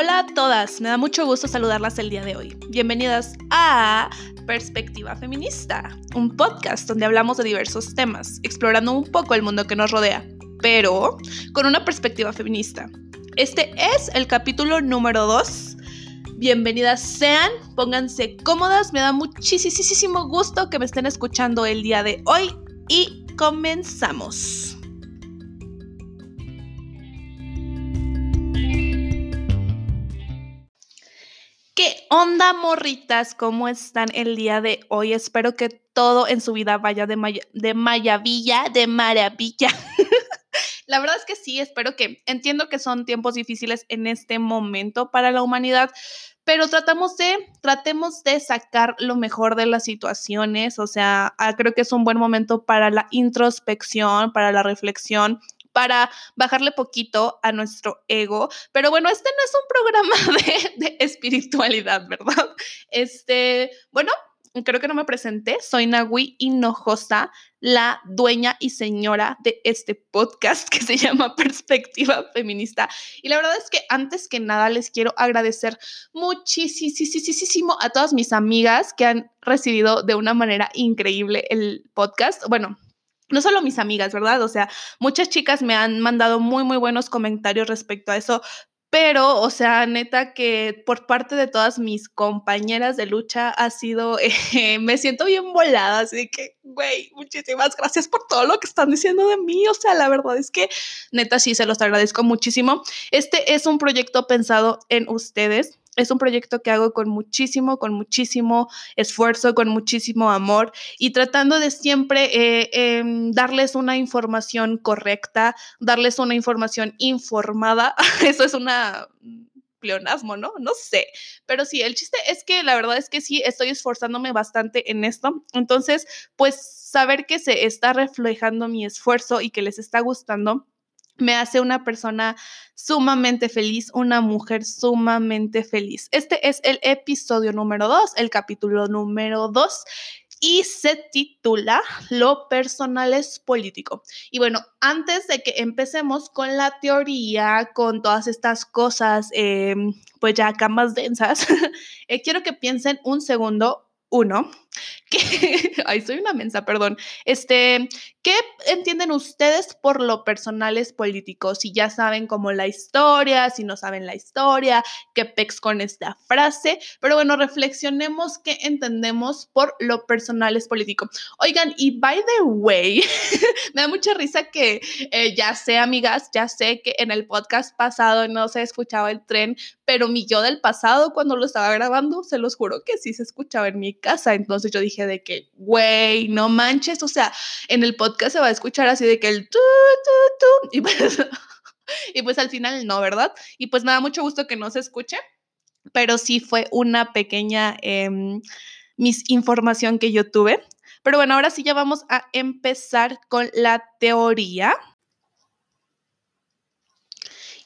Hola a todas, me da mucho gusto saludarlas el día de hoy. Bienvenidas a Perspectiva Feminista, un podcast donde hablamos de diversos temas, explorando un poco el mundo que nos rodea, pero con una perspectiva feminista. Este es el capítulo número 2. Bienvenidas sean, pónganse cómodas, me da muchísimo gusto que me estén escuchando el día de hoy y comenzamos. Onda, morritas? ¿Cómo están el día de hoy? Espero que todo en su vida vaya de, de maravilla, de maravilla. la verdad es que sí, espero que entiendo que son tiempos difíciles en este momento para la humanidad, pero tratamos de, tratemos de sacar lo mejor de las situaciones, o sea, ah, creo que es un buen momento para la introspección, para la reflexión, para bajarle poquito a nuestro ego. Pero bueno, este no es un programa de, espiritualidad, ¿verdad? Este, bueno, creo que no me presenté, soy Nahui Hinojosa, la dueña y señora de este podcast que se llama Perspectiva Feminista. Y la verdad es que antes que nada les quiero agradecer muchísimo a todas mis amigas que han recibido de una manera increíble el podcast. Bueno, no solo mis amigas, ¿verdad? O sea, muchas chicas me han mandado muy, muy buenos comentarios respecto a eso, pero, o sea, neta que por parte de todas mis compañeras de lucha ha sido, eh, me siento bien volada, así que, güey, muchísimas gracias por todo lo que están diciendo de mí, o sea, la verdad es que, neta, sí, se los agradezco muchísimo. Este es un proyecto pensado en ustedes, es un proyecto que hago con muchísimo, con muchísimo esfuerzo, con muchísimo amor y tratando de siempre eh, em, darles una información correcta, darles una información informada. Eso es una pleonasmo, ¿no? No sé. Pero sí, el chiste es que la verdad es que sí, estoy esforzándome bastante en esto. Entonces, pues saber que se está reflejando mi esfuerzo y que les está gustando me hace una persona sumamente feliz, una mujer sumamente feliz. Este es el episodio número 2, el capítulo número 2 y se titula Lo personal es político. Y bueno, antes de que empecemos con la teoría, con todas estas cosas, em, pues ya acá más densas, eh, quiero que piensen un segundo uno, que, ay, soy una mensa, perdón. Este, ¿qué entienden ustedes por lo personales políticos? Si ya saben como la historia, si no saben la historia, qué pex con esta frase. Pero bueno, reflexionemos qué entendemos por lo personal es político. Oigan, y by the way, me da mucha risa que eh, ya sé, amigas, ya sé que en el podcast pasado no se escuchaba el tren, pero mi yo del pasado cuando lo estaba grabando, se los juro que sí se escuchaba en mi casa. Entonces yo dije de que, güey, no manches, o sea, en el podcast se va a escuchar así de que el tu, tu, tu, y pues, pues al final no, ¿verdad? Y pues me da mucho gusto que no se escuche, pero sí fue una pequeña eh, misinformación que yo tuve. Pero bueno, ahora sí ya vamos a empezar con la teoría.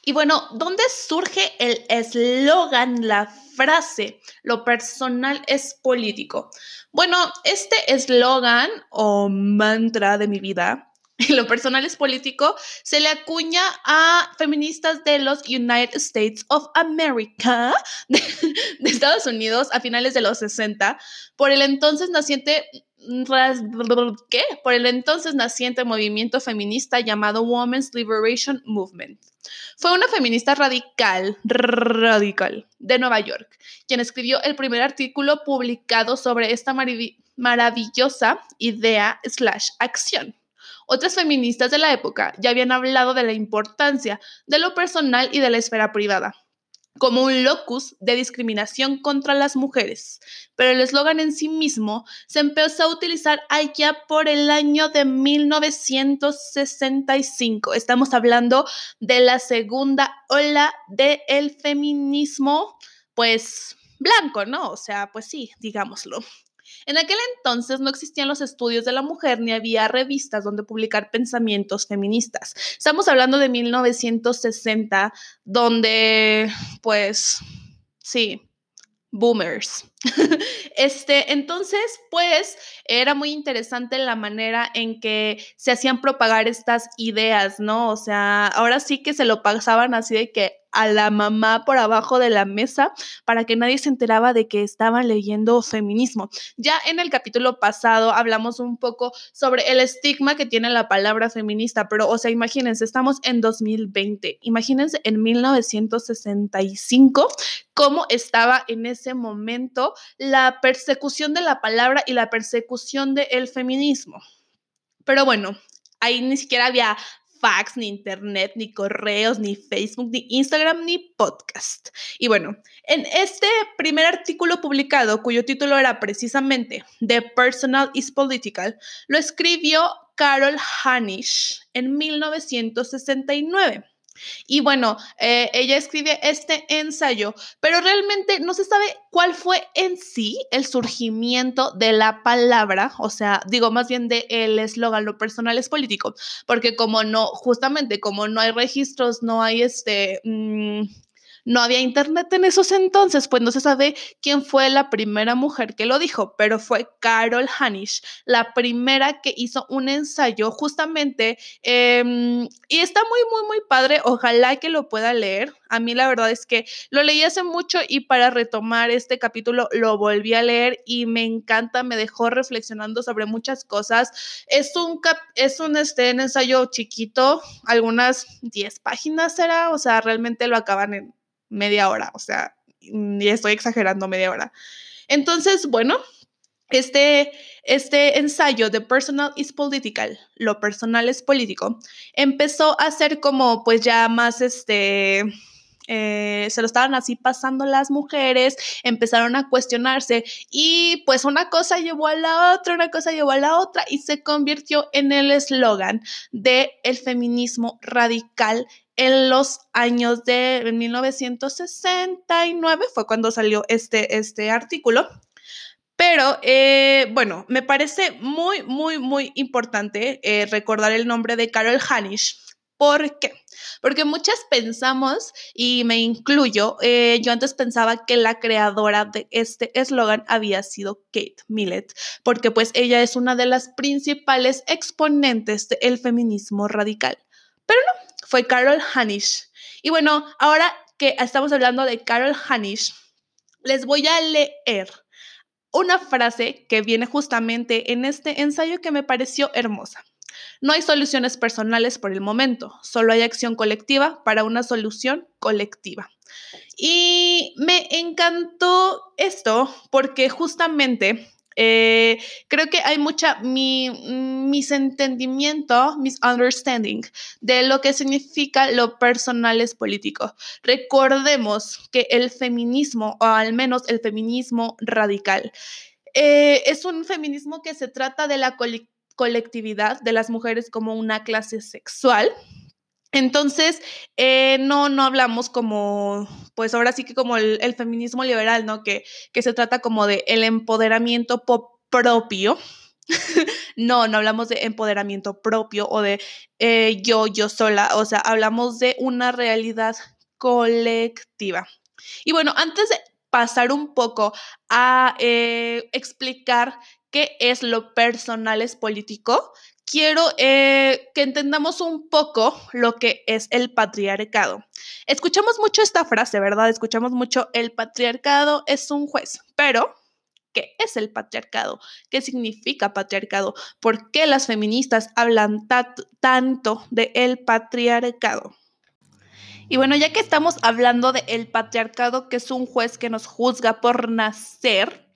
Y bueno, ¿dónde surge el eslogan, la frase, lo personal es político? Bueno, este eslogan o mantra de mi vida, lo personal es político, se le acuña a feministas de los United States of America, de, Estados Unidos, a finales de los 60, por el entonces naciente ¿qué? Por el entonces naciente movimiento feminista llamado Women's Liberation Movement. Fue una feminista radical, radical, de Nueva York, quien escribió el primer artículo publicado sobre esta maravillosa idea slash acción. Otras feministas de la época ya habían hablado de la importancia de lo personal y de la esfera privada como un locus de discriminación contra las mujeres, pero el eslogan en sí mismo se empezó a utilizar allá por el año de 1965. Estamos hablando de la segunda ola del feminismo, pues blanco, ¿no? O sea, pues sí, digámoslo. En aquel entonces no existían los estudios de la mujer ni había revistas donde publicar pensamientos feministas. Estamos hablando de 1960, donde, pues, sí, boomers. este, entonces, pues, era muy interesante la manera en que se hacían propagar estas ideas, ¿no? O sea, ahora sí que se lo pasaban así de que a la mamá por abajo de la mesa para que nadie se enteraba de que estaban leyendo feminismo. Ya en el capítulo pasado hablamos un poco sobre el estigma que tiene la palabra feminista, pero o sea, imagínense, estamos en 2020, imagínense en 1965 cómo estaba en ese momento la persecución de la palabra y la persecución del feminismo. Pero bueno, ahí ni siquiera había fax, ni internet, ni correos, ni Facebook, ni Instagram, ni podcast. Y bueno, en este primer artículo publicado, cuyo título era precisamente The Personal is Political, lo escribió Carol Hanisch en 1969. Y bueno, eh, ella escribe este ensayo, pero realmente no se sabe cuál fue en sí el surgimiento de la palabra, o sea, digo más bien de el eslogan, lo personal es político, porque como no, justamente como no hay registros, no hay este... Mm, no había internet en esos entonces, pues no se sabe quién fue la primera mujer que lo dijo, pero fue Carol Hanisch, la primera que hizo un ensayo justamente, em, y está muy, muy, muy padre, ojalá que lo pueda leer. A mí la verdad es que lo leí hace mucho y para retomar este capítulo lo volví a leer y me encanta, me dejó reflexionando sobre muchas cosas. Es un, es un, este, ensayo chiquito, algunas 10 páginas será, o sea, realmente lo acaban en media hora, o sea, y estoy exagerando media hora. Entonces, bueno, este, este ensayo de Personal is Political, lo personal es político, empezó a ser como pues ya más este... Eh, se lo estaban así pasando las mujeres, empezaron a cuestionarse y pues una cosa llevó a la otra, una cosa llevó a la otra y se convirtió en el eslogan de el feminismo radical en los años de 1969 fue cuando salió este, este artículo. Pero eh, bueno, me parece muy, muy, muy importante eh, recordar el nombre de Carol Hanisch. ¿Por qué? Porque muchas pensamos, y me incluyo, eh, yo antes pensaba que la creadora de este eslogan había sido Kate Millett, porque pues ella es una de las principales exponentes del feminismo radical. Pero no, fue Carol Hanisch. Y bueno, ahora que estamos hablando de Carol Hanisch, les voy a leer una frase que viene justamente en este ensayo que me pareció hermosa. No hay soluciones personales por el momento, solo hay acción colectiva para una solución colectiva. Y me encantó esto porque justamente eh, creo que hay mucha mi, misentendimiento, misunderstanding de lo que significa lo personal es político. Recordemos que el feminismo, o al menos el feminismo radical, eh, es un feminismo que se trata de la colectividad de las mujeres como una clase sexual entonces, eh, no, no hablamos como, pues ahora sí que como el, feminismo liberal, ¿no? Que, que, se trata como de el empoderamiento propio. no, no hablamos de empoderamiento propio o de eh, yo, yo sola. O sea, hablamos de una realidad colectiva. Y bueno, antes de pasar un poco a eh, explicar qué es lo personal es político, quiero eh, que entendamos un poco lo que es el patriarcado. Escuchamos mucho esta frase, ¿verdad? Escuchamos mucho el patriarcado es un juez, pero ¿qué es el patriarcado? ¿Qué significa patriarcado? ¿Por qué las feministas hablan tanto de el patriarcado? Y bueno, ya que estamos hablando de el patriarcado, que es un juez que nos juzga por nacer,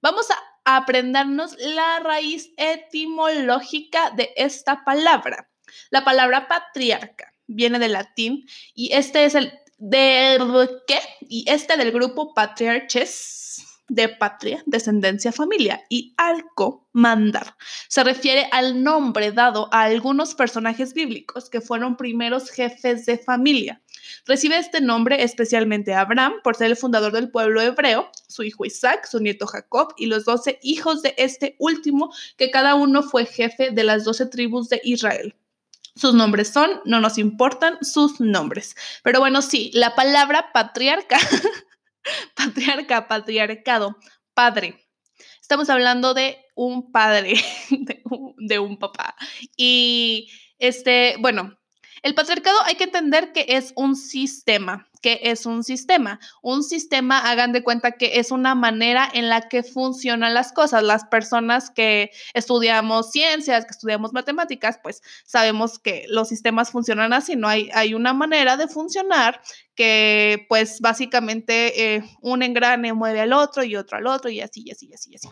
vamos a aprendernos la raíz etimológica de esta palabra. La palabra patriarca viene del latín y este es el del qué y este del grupo patriarches de patria, descendencia, familia y arco, mandar. Se refiere al nombre dado a algunos personajes bíblicos que fueron primeros jefes de familia. Recibe este nombre especialmente Abraham por ser el fundador del pueblo hebreo, su hijo Isaac, su nieto Jacob y los doce hijos de este último, que cada uno fue jefe de las doce tribus de Israel. Sus nombres son, no nos importan sus nombres. Pero bueno, sí, la palabra patriarca, patriarca, patriarcado, padre. Estamos hablando de un padre, de un, de un papá. Y este, bueno, El patriarcado hay que entender que es un sistema. ¿Qué es un sistema? Un sistema, hagan de cuenta que es una manera en la que funcionan las cosas. Las personas que estudiamos ciencias, que estudiamos matemáticas, pues sabemos que los sistemas funcionan así, ¿no? Hay, hay una manera de funcionar que pues básicamente eh, un engrane mueve al otro y otro al otro y así, y así, y así, y así.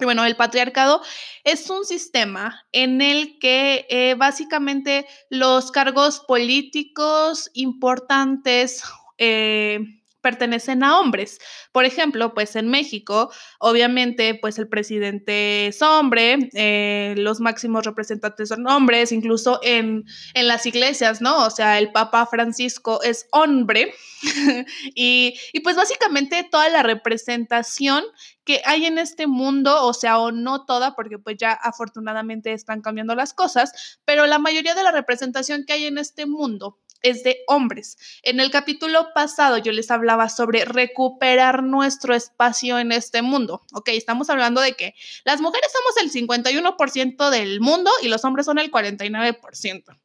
Bueno, el patriarcado es un sistema en el que eh, básicamente los cargos políticos importantes eh, pertenecen a hombres. Por ejemplo, pues en México, obviamente, pues el presidente es hombre, eh, los máximos representantes son hombres, incluso en, en, las iglesias, ¿no? O sea, el Papa Francisco es hombre y, y pues básicamente toda la representación que hay en este mundo, o sea, o no toda, porque pues ya afortunadamente están cambiando las cosas, pero la mayoría de la representación que hay en este mundo es de hombres. En el capítulo pasado yo les hablaba sobre recuperar nuestro espacio en este mundo. Ok, estamos hablando de que las mujeres somos el 51% del mundo y los hombres son el 49%.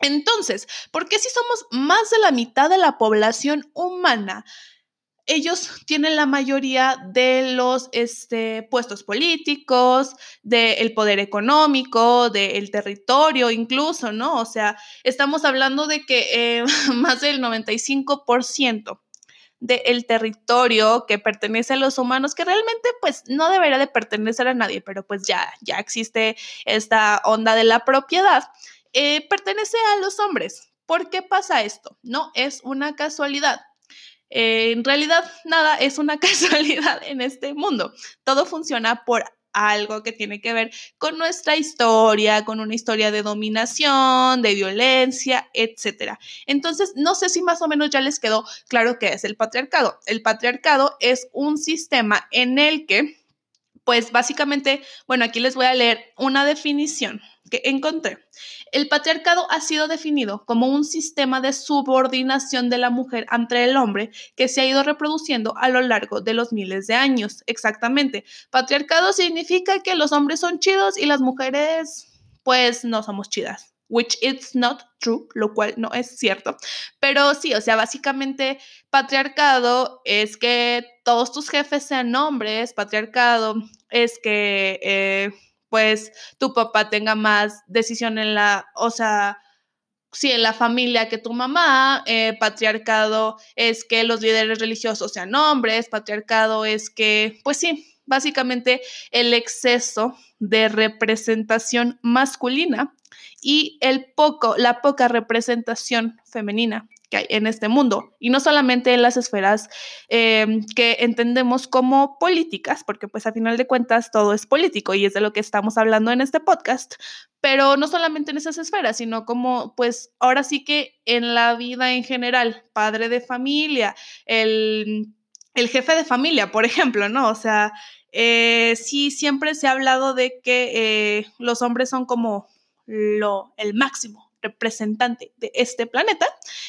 Entonces, ¿por qué si somos más de la mitad de la población humana? Ellos tienen la mayoría de los este, puestos políticos, del poder económico, del territorio incluso, ¿no? O sea, estamos hablando de que eh, más del 95% del territorio que pertenece a los humanos, que realmente pues no debería de pertenecer a nadie, pero pues ya, ya existe esta onda de la propiedad, eh, pertenece a los hombres. ¿Por qué pasa esto? No es una casualidad eh, en realidad, nada es una casualidad en este mundo. Todo funciona por algo que tiene que ver con nuestra historia, con una historia de dominación, de violencia, etc. Entonces, no sé si más o menos ya les quedó claro qué es el patriarcado. El patriarcado es un sistema en el que, pues básicamente, bueno, aquí les voy a leer una definición que encontré. El patriarcado ha sido definido como un sistema de subordinación de la mujer ante el hombre que se ha ido reproduciendo a lo largo de los miles de años. Exactamente. Patriarcado significa que los hombres son chidos y las mujeres pues no somos chidas which it's not true, lo cual no es cierto. Pero sí, o sea, básicamente patriarcado es que todos tus jefes sean hombres, patriarcado es que eh, pues tu papá tenga más decisión en la, o sea, si en la familia que tu mamá, eh, patriarcado es que los líderes religiosos sean hombres, patriarcado es que, pues sí, básicamente el exceso de representación masculina y el poco, la poca representación femenina que hay en este mundo. Y no solamente en las esferas em, que entendemos como políticas, porque pues a final de cuentas todo es político y es de lo que estamos hablando en este podcast, pero no solamente en esas esferas, sino como pues ahora sí que en la vida en general, padre de familia, el, el jefe de familia, por ejemplo, ¿no? O sea, eh, sí, siempre se ha hablado de que eh, los hombres son como lo, el máximo representante de este planeta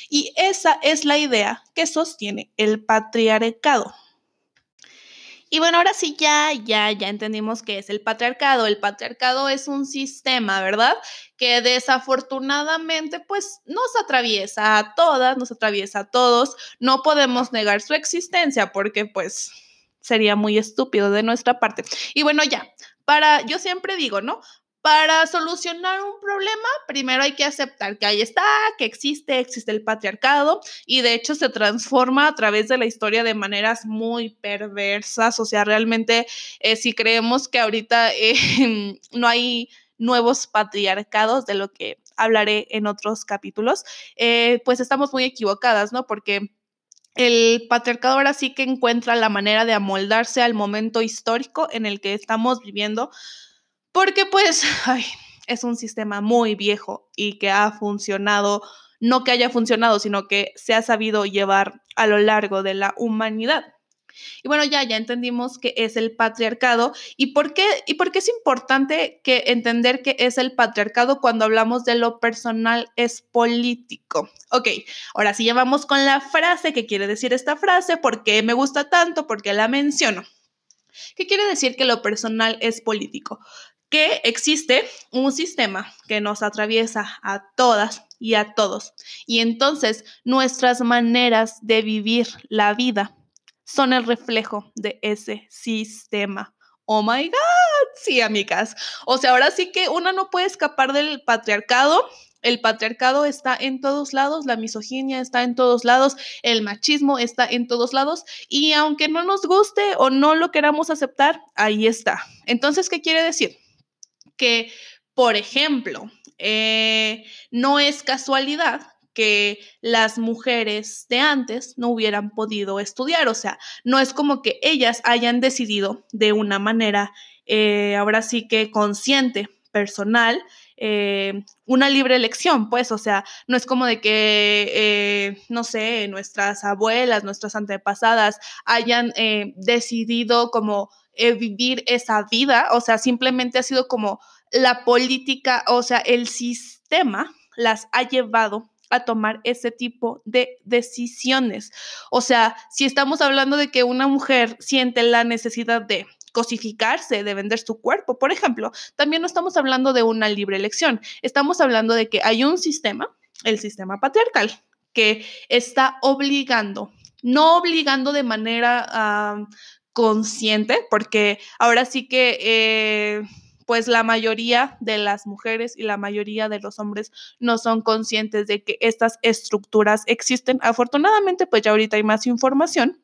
y esa es la idea que sostiene el patriarcado. Y bueno, ahora sí ya, ya, ya entendimos qué es el patriarcado. El patriarcado es un sistema, ¿verdad? Que desafortunadamente pues nos atraviesa a todas, nos atraviesa a todos. No podemos negar su existencia porque pues sería muy estúpido de nuestra parte. Y bueno, ya, para, yo siempre digo, ¿no? Para solucionar un problema, primero hay que aceptar que ahí está, que existe, existe el patriarcado y de hecho se transforma a través de la historia de maneras muy perversas. O sea, realmente eh, si creemos que ahorita eh, no hay nuevos patriarcados, de lo que hablaré en otros capítulos, eh, pues estamos muy equivocadas, ¿no? Porque el patriarcado ahora sí que encuentra la manera de amoldarse al momento histórico en el que estamos viviendo porque pues es un sistema muy viejo y que ha funcionado, no que haya funcionado, sino que se ha sabido llevar a lo largo de la humanidad. Y bueno, ya, entendimos qué es el patriarcado y por qué, es importante que entender qué es el patriarcado cuando hablamos de lo personal es político. Ok, ahora sí ya vamos con la frase, ¿qué quiere decir esta frase? ¿Por qué me gusta tanto? ¿Por qué la menciono? ¿Qué quiere decir que lo personal es político? Que existe un sistema que nos atraviesa a todas y a todos. Y entonces nuestras maneras de vivir la vida son el reflejo de ese sistema. Oh my God, sí, amigas. O sea, ahora sí que una no puede escapar del patriarcado. El patriarcado está en todos lados, la misoginia está en todos lados, el machismo está en todos lados y aunque no nos guste o no lo queramos aceptar, ahí está. Entonces, ¿qué quiere decir? Que, por ejemplo, eh, no es casualidad que las mujeres de antes no hubieran podido estudiar. O sea, no es como que ellas hayan decidido de una manera, eh, ahora sí que consciente, personal, eh, una libre elección, pues, o sea, no es como de que, no sé, nuestras abuelas, nuestras antepasadas hayan decidido como vivir esa vida, o sea, simplemente ha sido como la política, o sea, el sistema las ha llevado a tomar ese tipo de decisiones. O sea, si estamos hablando de que una mujer siente la necesidad de cosificarse, de vender su cuerpo, por ejemplo, también no estamos hablando de una libre elección, estamos hablando de que hay un sistema, el sistema patriarcal, que está obligando, no obligando de manera consciente, porque ahora sí que... Eh, pues la mayoría de las mujeres y la mayoría de los hombres no son conscientes de que estas estructuras existen. Afortunadamente, pues ya ahorita hay más información,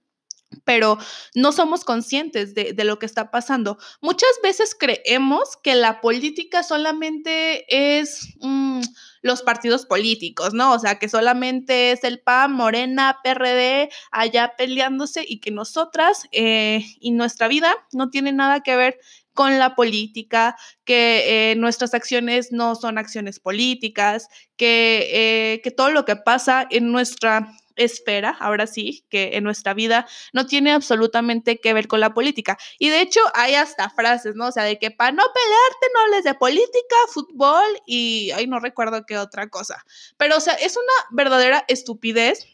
pero no somos conscientes de, lo que está pasando. Muchas veces creemos que la política solamente es mm, los partidos políticos, ¿no? O sea, que solamente es el PAN, Morena, PRD, allá peleándose y que nosotras eh, y nuestra vida no tiene nada que ver con la política, que eh, nuestras acciones no son acciones políticas, que, eh, que todo lo que pasa en nuestra esfera, ahora sí, que en nuestra vida no tiene absolutamente que ver con la política. Y de hecho hay hasta frases, ¿no? O sea, de que para no pelearte no hables de política, fútbol y, ay, no recuerdo qué otra cosa. Pero, o sea, es una verdadera estupidez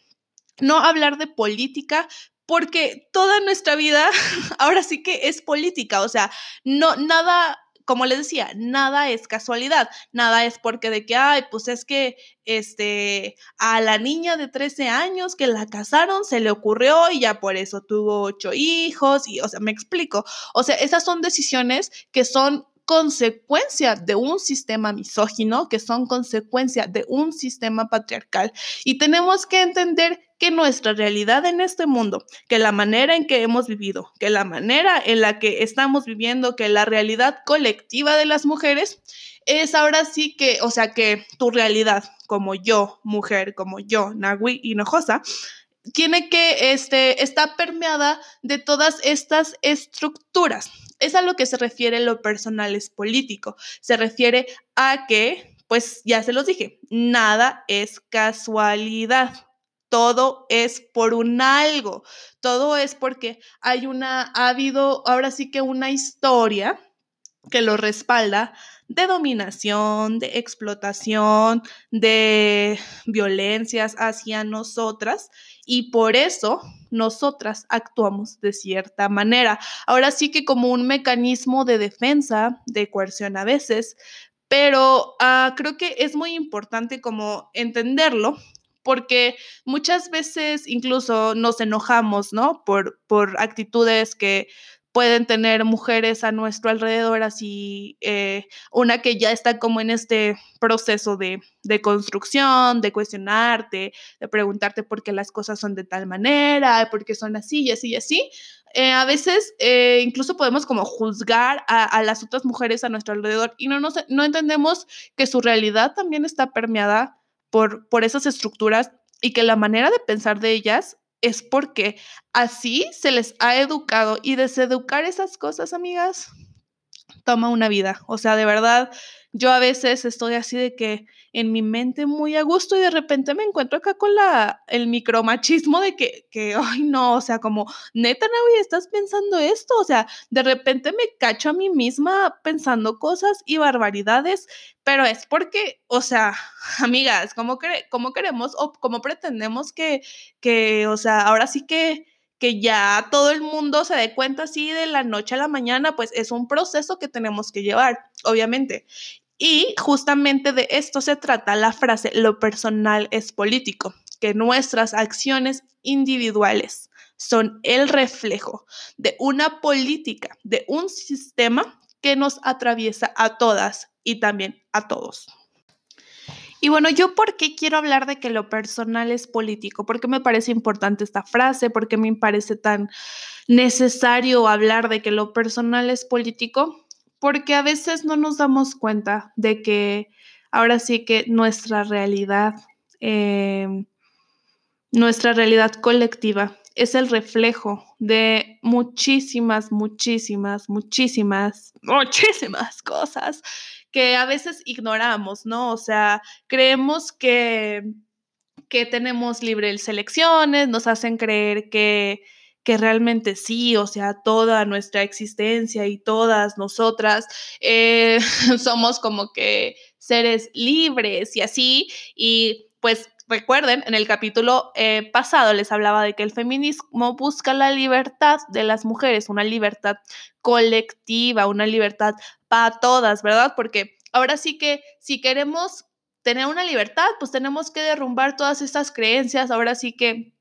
no hablar de política porque toda nuestra vida ahora sí que es política, o sea, no nada como les decía, nada es casualidad, nada es porque de que, ay, pues es que este, a la niña de 13 años que la casaron se le ocurrió y ya por eso tuvo ocho hijos y, o sea, me explico, o sea, esas son decisiones que son consecuencia de un sistema misógino, que son consecuencia de un sistema patriarcal. Y tenemos que entender que nuestra realidad en este mundo, que la manera en que hemos vivido, que la manera en la que estamos viviendo, que la realidad colectiva de las mujeres, es ahora sí que, o sea, que tu realidad como yo, mujer, como yo, Nagui Hinojosa, tiene que, este, está permeada de todas estas estructuras. Es a lo que se refiere lo personal es político. Se refiere a que, pues ya se los dije, nada es casualidad. Todo es por un algo. Todo es porque hay una, ha habido ahora sí que una historia que lo respalda de dominación, de explotación, de violencias hacia nosotras y por eso nosotras actuamos de cierta manera. Ahora sí que como un mecanismo de defensa, de coerción a veces, pero uh, creo que es muy importante como entenderlo porque muchas veces incluso nos enojamos, ¿no? Por, por actitudes que pueden tener mujeres a nuestro alrededor, así eh, una que ya está como en este proceso de, construcción, de cuestionarte, de preguntarte por qué las cosas son de tal manera, por qué son así y así y así. Eh, a veces eh, incluso podemos como juzgar a, las otras mujeres a nuestro alrededor y no, no entendemos que su realidad también está permeada por, por esas estructuras y que la manera de pensar de ellas es porque así se les ha educado y deseducar esas cosas, amigas, toma una vida. O sea, de verdad, yo a veces estoy así de que en mi mente muy a gusto y de repente me encuentro acá con la, el micromachismo de que, que, ay no, o sea, como, neta, Navi, estás pensando esto, o sea, de repente me cacho a mí misma pensando cosas y barbaridades, pero es porque, o sea, amigas, ¿cómo, cre cómo queremos o cómo pretendemos que, que, o sea, ahora sí que que ya todo el mundo se dé cuenta así de la noche a la mañana, pues es un proceso que tenemos que llevar, obviamente. Y justamente de esto se trata la frase, lo personal es político, que nuestras acciones individuales son el reflejo de una política, de un sistema que nos atraviesa a todas y también a todos. Y bueno, yo por qué quiero hablar de que lo personal es político, porque me parece importante esta frase, porque me parece tan necesario hablar de que lo personal es político, porque a veces no nos damos cuenta de que ahora sí que nuestra realidad, em, nuestra realidad colectiva es el reflejo de muchísimas, muchísimas, muchísimas, muchísimas cosas que a veces ignoramos, ¿no? O sea, creemos que, que tenemos libres selecciones, nos hacen creer que, que realmente sí, o sea, toda nuestra existencia y todas nosotras eh, somos como que seres libres y así, y pues recuerden, en el capítulo eh, pasado les hablaba de que el feminismo busca la libertad de las mujeres, una libertad colectiva, una libertad para todas, ¿verdad? Porque ahora sí que si queremos tener una libertad, pues tenemos que derrumbar todas estas creencias, ahora sí que...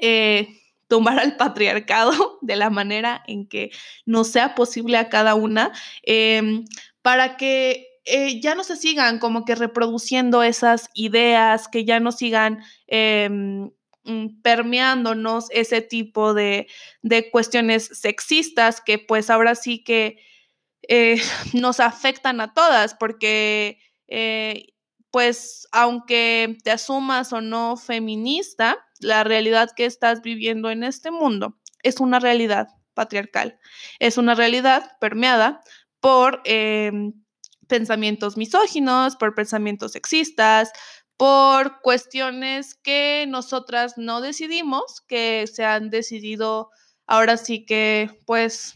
Eh, tumbar al patriarcado de la manera en que nos sea posible a cada una, em, para que eh, ya no se sigan como que reproduciendo esas ideas, que ya no sigan em, mm, permeándonos ese tipo de, cuestiones sexistas que pues ahora sí que eh, nos afectan a todas, porque eh, pues aunque te asumas o no feminista, la realidad que estás viviendo en este mundo es una realidad patriarcal, es una realidad permeada por em, pensamientos misóginos, por pensamientos sexistas, por cuestiones que nosotras no decidimos, que se han decidido ahora sí que, pues,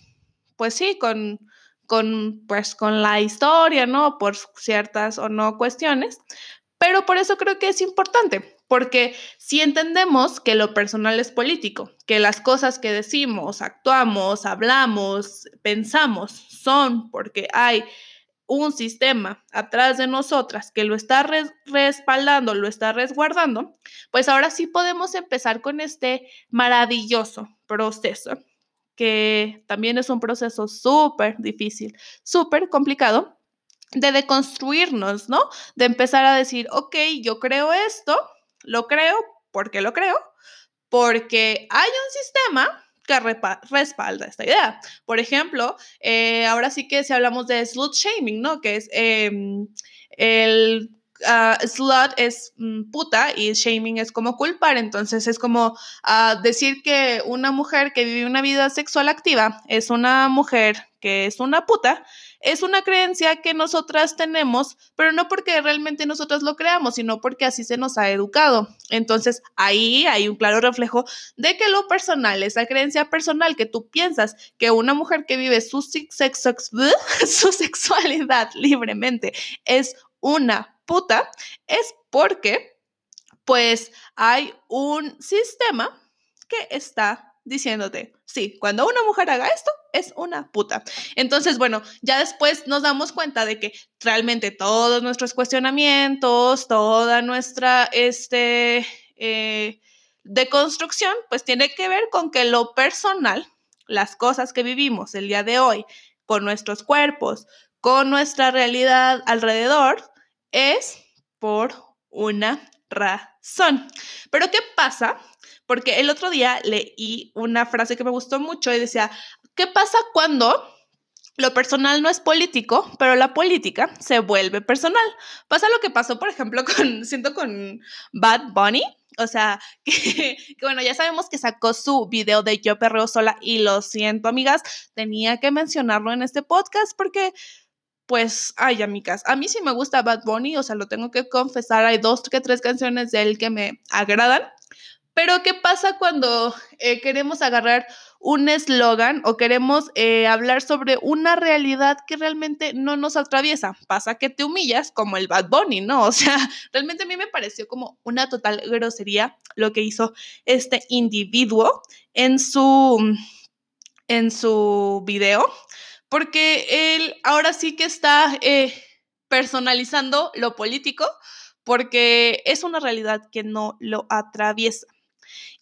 pues sí, con, con, pues, con la historia, ¿no? Por ciertas o no cuestiones. Pero por eso creo que es importante, porque si entendemos que lo personal es político, que las cosas que decimos, actuamos, hablamos, pensamos son porque hay un sistema atrás de nosotras que lo está respaldando, lo está resguardando, pues ahora sí podemos empezar con este maravilloso proceso, que también es un proceso súper difícil, súper complicado, de deconstruirnos, ¿no? De empezar a decir, ok, yo creo esto, lo creo, porque lo creo? Porque hay un sistema que respalda esta idea. Por ejemplo, eh, ahora sí que si hablamos de slut shaming, ¿no? Que es em, el uh, slut es mm, puta y shaming es como culpar. Entonces es como ah, decir que una mujer que vive una vida sexual activa es una mujer que es una puta es una creencia que nosotras tenemos, pero no porque realmente nosotras lo creamos, sino porque así se nos ha educado. Entonces, ahí hay un claro reflejo de que lo personal, esa creencia personal que tú piensas que una mujer que vive su, sexo, su sexualidad libremente es una puta, es porque pues hay un sistema que está diciéndote, sí, cuando una mujer haga esto, es una puta. Entonces, bueno, ya después nos damos cuenta de que realmente todos nuestros cuestionamientos, toda nuestra, este, eh, deconstrucción, pues tiene que ver con que lo personal, las cosas que vivimos el día de hoy, con nuestros cuerpos, con nuestra realidad alrededor, es por una razón. Pero ¿qué pasa porque el otro día leí una frase que me gustó mucho y decía, ¿qué pasa cuando lo personal no es político, pero la política se vuelve personal? Pasa lo que pasó, por ejemplo, con, siento con Bad Bunny. O sea, que, bueno, ya sabemos que sacó su video de Yo Perreo Sola y lo siento, amigas, tenía que mencionarlo en este podcast porque pues, ay, amigas, a mí sí me gusta Bad Bunny, o sea, lo tengo que confesar, hay dos que tres canciones de él que me agradan, Pero ¿qué pasa cuando eh, queremos agarrar un eslogan o queremos eh, hablar sobre una realidad que realmente no nos atraviesa? Pasa que te humillas como el Bad Bunny, ¿no? O sea, realmente a mí me pareció como una total grosería lo que hizo este individuo en su, en su video, porque él ahora sí que está eh, personalizando lo político porque es una realidad que no lo atraviesa.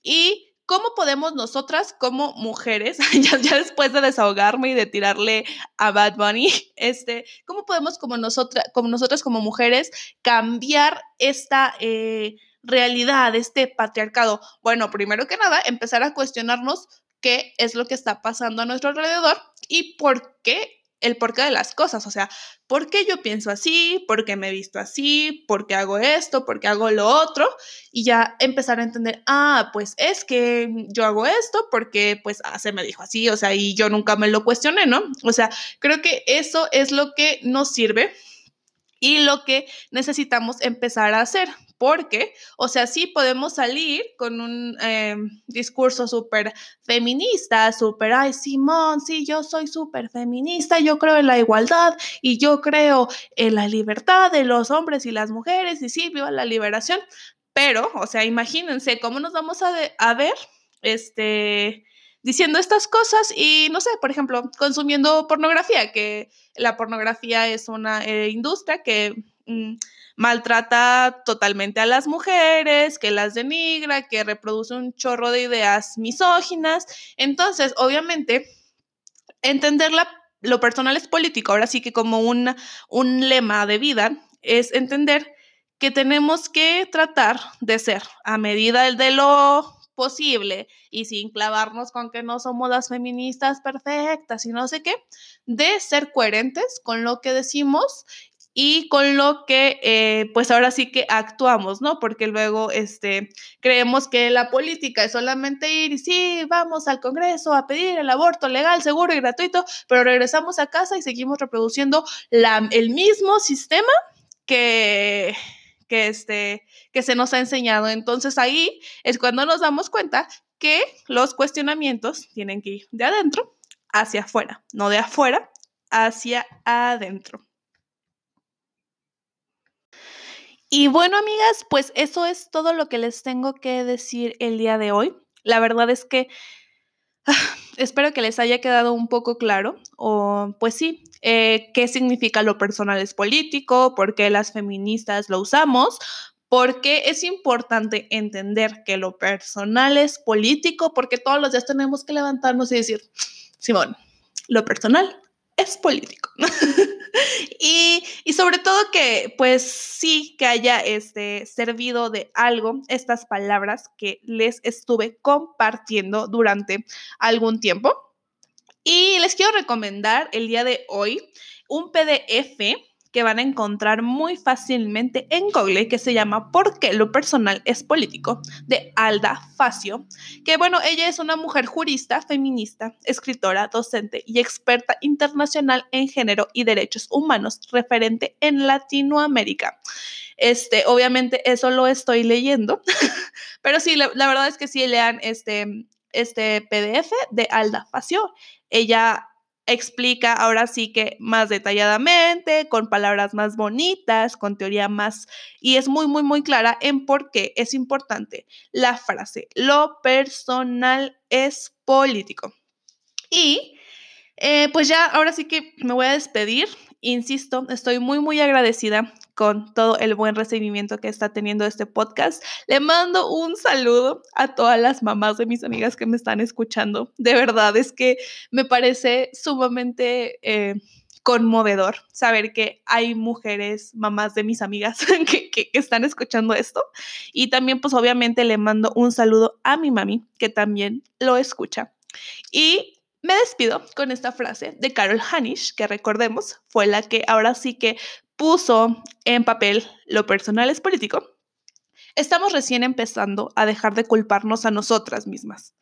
¿Y cómo podemos nosotras como mujeres, ya, después de desahogarme y de tirarle a Bad Bunny, este, cómo podemos como, nosotras, como nosotras como mujeres cambiar esta... Eh, realidad, este patriarcado? Bueno, primero que nada, empezar a cuestionarnos qué es lo que está pasando a nuestro alrededor y por qué el porqué de las cosas, o sea, ¿por qué yo pienso así? ¿Por qué me he visto así? ¿Por qué hago esto? ¿Por qué hago lo otro? Y ya empezar a entender, ah, pues es que yo hago esto porque pues ah, se me dijo así, o sea, y yo nunca me lo cuestioné, ¿no? O sea, creo que eso es lo que nos sirve y lo que necesitamos empezar a hacer. Porque, o sea, sí podemos salir con un em, discurso súper feminista, súper, ay, Simón, sí, yo soy súper feminista, yo creo en la igualdad y yo creo en la libertad de los hombres y las mujeres y sí, viva la liberación. Pero, o sea, imagínense cómo nos vamos a, a ver, este, diciendo estas cosas y, no sé, por ejemplo, consumiendo pornografía, que la pornografía es una eh, industria que mm, maltrata totalmente a las mujeres, que las denigra, que reproduce un chorro de ideas misóginas. Entonces, obviamente, entender lo personal es político, ahora sí que como un lema de vida, es entender que tenemos que tratar de ser a medida de lo posible y sin clavarnos con que no somos las feministas perfectas y no sé qué, de ser coherentes con lo que decimos y con lo que eh, pues ahora sí que actuamos, ¿no? Porque luego este, creemos que la política es solamente ir y sí, vamos al Congreso a pedir el aborto legal, seguro y gratuito, pero regresamos a casa y seguimos reproduciendo la, el mismo sistema que, que, este, que se nos ha enseñado. Entonces ahí es cuando nos damos cuenta que los cuestionamientos tienen que ir de adentro hacia afuera, no de afuera hacia adentro. Y bueno, amigas, pues eso es todo lo que les tengo que decir el día de hoy. La verdad es que espero que les haya quedado un poco claro, o pues sí, eh, qué significa lo personal es político, por qué las feministas lo usamos, porque es importante entender que lo personal es político, porque todos los días tenemos que levantarnos y decir, Simón, lo personal es político. y, sobre todo que, pues sí, que haya este, servido de algo estas palabras que les estuve compartiendo durante algún tiempo. Y les quiero recomendar el día de hoy un PDF que van a encontrar muy fácilmente en Google, que se llama ¿Por qué lo personal es político? de Alda Facio, que bueno, ella es una mujer jurista, feminista, escritora, docente y experta internacional en género y derechos humanos, referente en Latinoamérica. Este, obviamente eso lo estoy leyendo, pero sí, la, verdad es que sí lean este, este PDF de Alda Facio. Ella explica ahora sí que más detalladamente, con palabras más bonitas, con teoría más, y es muy, muy, muy clara en por qué es importante la frase, lo personal es político. Y eh, pues ya, ahora sí que me voy a despedir. Insisto, estoy muy, muy agradecida con todo el buen recibimiento que está teniendo este podcast. Le mando un saludo a todas las mamás de mis amigas que me están escuchando. De verdad, es que me parece sumamente... Eh, conmovedor saber que hay mujeres, mamás de mis amigas que, están escuchando esto. Y también, pues obviamente le mando un saludo a mi mami, que también lo escucha. Y me despido con esta frase de Carol Hanisch, que recordemos fue la que ahora sí que puso en papel lo personal es político, estamos recién empezando a dejar de culparnos a nosotras mismas.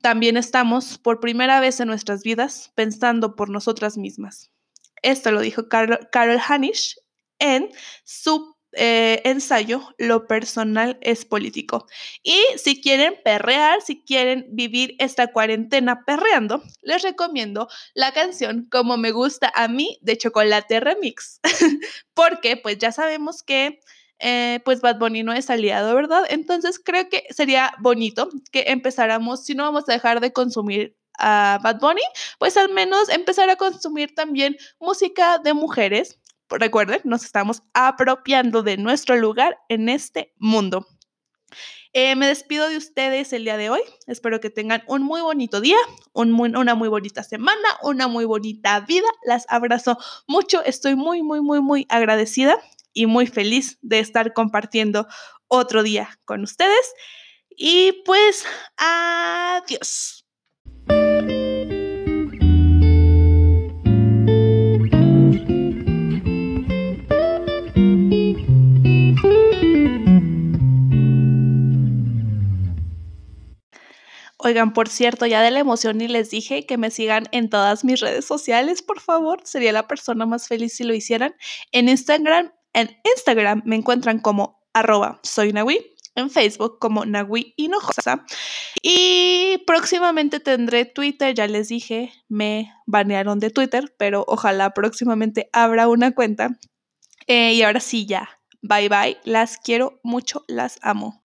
También estamos por primera vez en nuestras vidas pensando por nosotras mismas. Esto lo dijo Carol, Hanisch en su eh, ensayo, lo personal es político. Y si quieren perrear, si quieren vivir esta cuarentena perreando, les recomiendo la canción Como me gusta a mí de Chocolate Remix. Porque pues ya sabemos que eh, pues Bad Bunny no es aliado, ¿verdad? Entonces creo que sería bonito que empezáramos, si no vamos a dejar de consumir a Bad Bunny, pues al menos empezar a consumir también música de mujeres. Recuerden, nos estamos apropiando de nuestro lugar en este mundo. Eh, me despido de ustedes el día de hoy. Espero que tengan un muy bonito día, una muy bonita semana, una muy bonita vida. Las abrazo mucho. Estoy muy, muy, muy, muy agradecida y muy feliz de estar compartiendo otro día con ustedes. Y pues, adiós. Oigan, por cierto, ya de la emoción y les dije que me sigan en todas mis redes sociales, por favor. Sería la persona más feliz si lo hicieran. En Instagram, en Instagram me encuentran como arroba soy en Facebook como Nahui Hinojosa. Y próximamente tendré Twitter, ya les dije, me banearon de Twitter, pero ojalá próximamente abra una cuenta. Eh, y ahora sí, ya. Bye bye. Las quiero mucho, las amo.